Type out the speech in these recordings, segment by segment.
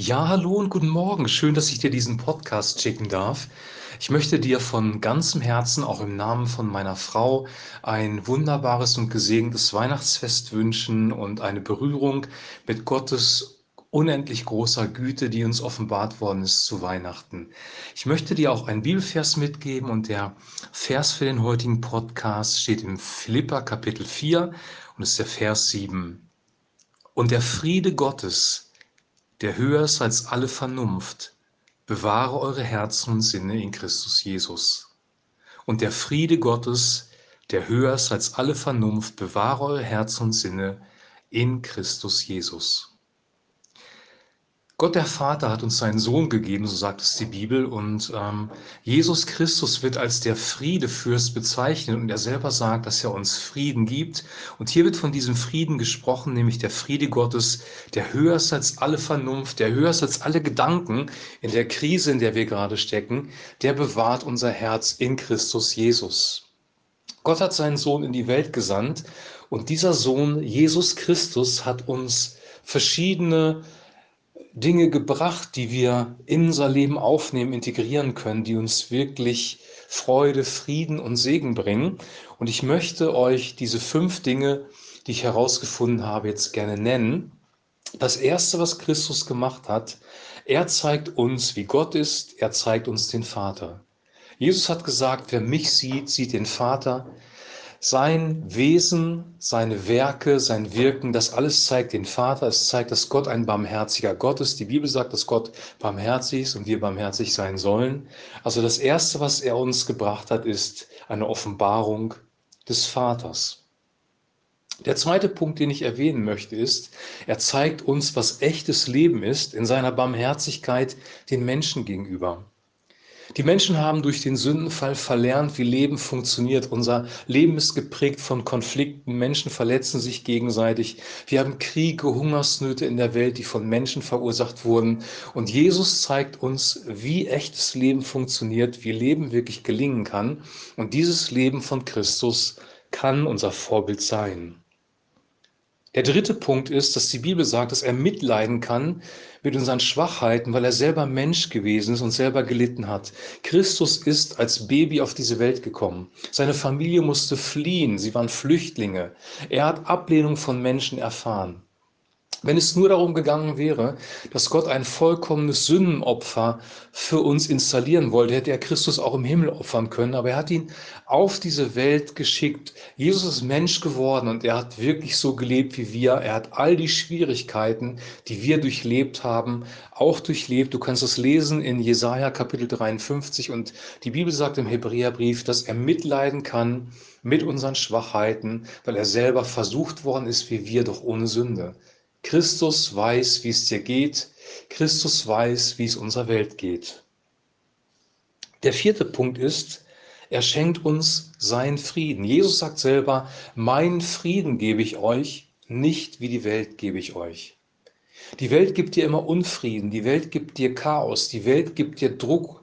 Ja, hallo und guten Morgen. Schön, dass ich dir diesen Podcast schicken darf. Ich möchte dir von ganzem Herzen, auch im Namen von meiner Frau, ein wunderbares und gesegnetes Weihnachtsfest wünschen und eine Berührung mit Gottes unendlich großer Güte, die uns offenbart worden ist zu Weihnachten. Ich möchte dir auch einen Bibelvers mitgeben und der Vers für den heutigen Podcast steht im Philippa Kapitel 4 und ist der Vers 7. Und der Friede Gottes, der höher ist als alle Vernunft, bewahre eure Herzen und Sinne in Christus Jesus. Und der Friede Gottes, der höher ist als alle Vernunft, bewahre eure Herzen und Sinne in Christus Jesus. Gott der Vater hat uns seinen Sohn gegeben, so sagt es die Bibel, und ähm, Jesus Christus wird als der Friedefürst bezeichnet und er selber sagt, dass er uns Frieden gibt. Und hier wird von diesem Frieden gesprochen, nämlich der Friede Gottes, der höher ist als alle Vernunft, der höher ist als alle Gedanken in der Krise, in der wir gerade stecken, der bewahrt unser Herz in Christus Jesus. Gott hat seinen Sohn in die Welt gesandt und dieser Sohn, Jesus Christus, hat uns verschiedene Dinge gebracht, die wir in unser Leben aufnehmen, integrieren können, die uns wirklich Freude, Frieden und Segen bringen. Und ich möchte euch diese fünf Dinge, die ich herausgefunden habe, jetzt gerne nennen. Das Erste, was Christus gemacht hat, er zeigt uns, wie Gott ist, er zeigt uns den Vater. Jesus hat gesagt, wer mich sieht, sieht den Vater. Sein Wesen, seine Werke, sein Wirken, das alles zeigt den Vater. Es zeigt, dass Gott ein barmherziger Gott ist. Die Bibel sagt, dass Gott barmherzig ist und wir barmherzig sein sollen. Also das Erste, was er uns gebracht hat, ist eine Offenbarung des Vaters. Der zweite Punkt, den ich erwähnen möchte, ist, er zeigt uns, was echtes Leben ist in seiner Barmherzigkeit den Menschen gegenüber. Die Menschen haben durch den Sündenfall verlernt, wie Leben funktioniert. Unser Leben ist geprägt von Konflikten. Menschen verletzen sich gegenseitig. Wir haben Kriege, Hungersnöte in der Welt, die von Menschen verursacht wurden. Und Jesus zeigt uns, wie echtes Leben funktioniert, wie Leben wirklich gelingen kann. Und dieses Leben von Christus kann unser Vorbild sein. Der dritte Punkt ist, dass die Bibel sagt, dass er mitleiden kann mit unseren Schwachheiten, weil er selber Mensch gewesen ist und selber gelitten hat. Christus ist als Baby auf diese Welt gekommen. Seine Familie musste fliehen, sie waren Flüchtlinge. Er hat Ablehnung von Menschen erfahren. Wenn es nur darum gegangen wäre, dass Gott ein vollkommenes Sündenopfer für uns installieren wollte, hätte er Christus auch im Himmel opfern können. Aber er hat ihn auf diese Welt geschickt. Jesus ist Mensch geworden und er hat wirklich so gelebt wie wir. Er hat all die Schwierigkeiten, die wir durchlebt haben, auch durchlebt. Du kannst es lesen in Jesaja Kapitel 53 und die Bibel sagt im Hebräerbrief, dass er mitleiden kann mit unseren Schwachheiten, weil er selber versucht worden ist wie wir, doch ohne Sünde. Christus weiß, wie es dir geht. Christus weiß, wie es unserer Welt geht. Der vierte Punkt ist, er schenkt uns seinen Frieden. Jesus sagt selber, mein Frieden gebe ich euch, nicht wie die Welt gebe ich euch. Die Welt gibt dir immer Unfrieden, die Welt gibt dir Chaos, die Welt gibt dir Druck.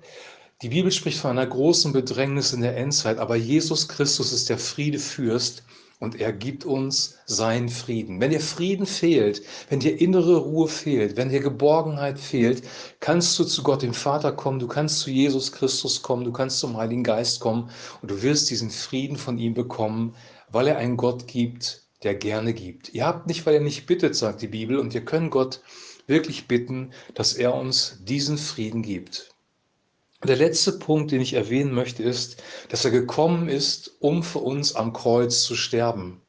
Die Bibel spricht von einer großen Bedrängnis in der Endzeit, aber Jesus Christus ist der Friedefürst und er gibt uns seinen Frieden. Wenn dir Frieden fehlt, wenn dir innere Ruhe fehlt, wenn dir Geborgenheit fehlt, kannst du zu Gott dem Vater kommen, du kannst zu Jesus Christus kommen, du kannst zum Heiligen Geist kommen und du wirst diesen Frieden von ihm bekommen, weil er einen Gott gibt, der gerne gibt. Ihr habt nicht, weil er nicht bittet, sagt die Bibel, und wir können Gott wirklich bitten, dass er uns diesen Frieden gibt. Der letzte Punkt, den ich erwähnen möchte, ist, dass er gekommen ist, um für uns am Kreuz zu sterben.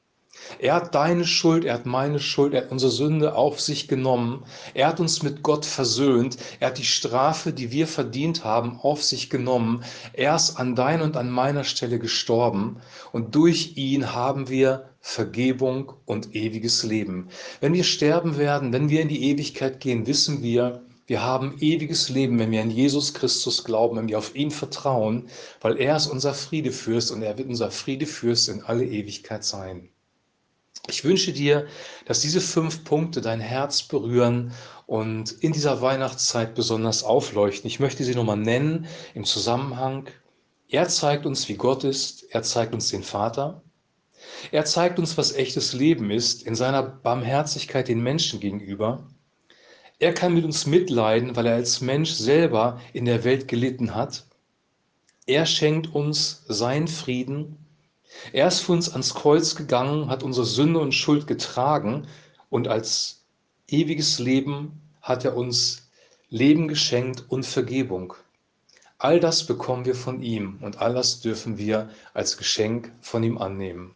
Er hat deine Schuld, er hat meine Schuld, er hat unsere Sünde auf sich genommen. Er hat uns mit Gott versöhnt. Er hat die Strafe, die wir verdient haben, auf sich genommen. Er ist an deiner und an meiner Stelle gestorben. Und durch ihn haben wir Vergebung und ewiges Leben. Wenn wir sterben werden, wenn wir in die Ewigkeit gehen, wissen wir, wir haben ewiges Leben, wenn wir an Jesus Christus glauben, wenn wir auf ihn vertrauen, weil er ist unser Friedefürst und er wird unser Friedefürst in alle Ewigkeit sein. Ich wünsche dir, dass diese fünf Punkte dein Herz berühren und in dieser Weihnachtszeit besonders aufleuchten. Ich möchte sie nochmal nennen im Zusammenhang. Er zeigt uns, wie Gott ist. Er zeigt uns den Vater. Er zeigt uns, was echtes Leben ist in seiner Barmherzigkeit den Menschen gegenüber. Er kann mit uns mitleiden, weil er als Mensch selber in der Welt gelitten hat. Er schenkt uns seinen Frieden. Er ist für uns ans Kreuz gegangen, hat unsere Sünde und Schuld getragen und als ewiges Leben hat er uns Leben geschenkt und Vergebung. All das bekommen wir von ihm und all das dürfen wir als Geschenk von ihm annehmen.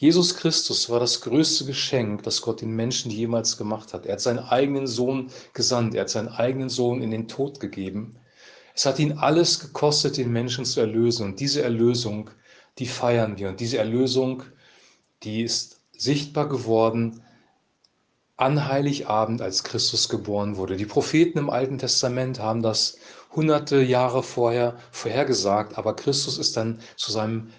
Jesus Christus war das größte Geschenk, das Gott den Menschen jemals gemacht hat. Er hat seinen eigenen Sohn gesandt, er hat seinen eigenen Sohn in den Tod gegeben. Es hat ihn alles gekostet, den Menschen zu erlösen. Und diese Erlösung, die feiern wir. Und diese Erlösung, die ist sichtbar geworden an Heiligabend, als Christus geboren wurde. Die Propheten im Alten Testament haben das hunderte Jahre vorher vorhergesagt, aber Christus ist dann zu seinem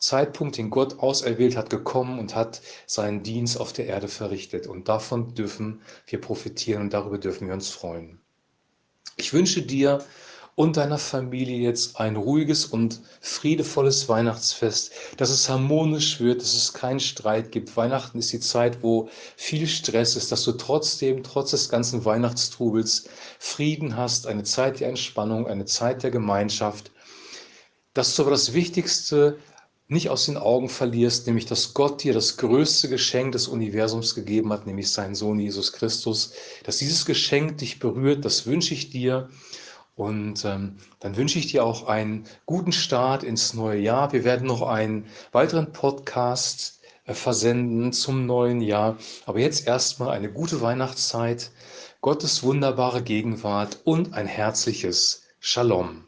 Zeitpunkt, den Gott auserwählt hat, gekommen und hat seinen Dienst auf der Erde verrichtet. Und davon dürfen wir profitieren und darüber dürfen wir uns freuen. Ich wünsche dir und deiner Familie jetzt ein ruhiges und friedevolles Weihnachtsfest, dass es harmonisch wird, dass es keinen Streit gibt. Weihnachten ist die Zeit, wo viel Stress ist, dass du trotzdem, trotz des ganzen Weihnachtstrubels, Frieden hast, eine Zeit der Entspannung, eine Zeit der Gemeinschaft. Dass du aber das Wichtigste nicht aus den Augen verlierst, nämlich dass Gott dir das größte Geschenk des Universums gegeben hat, nämlich seinen Sohn Jesus Christus. Dass dieses Geschenk dich berührt, das wünsche ich dir. Und ähm, dann wünsche ich dir auch einen guten Start ins neue Jahr. Wir werden noch einen weiteren Podcast äh, versenden zum neuen Jahr. Aber jetzt erstmal eine gute Weihnachtszeit, Gottes wunderbare Gegenwart und ein herzliches Shalom.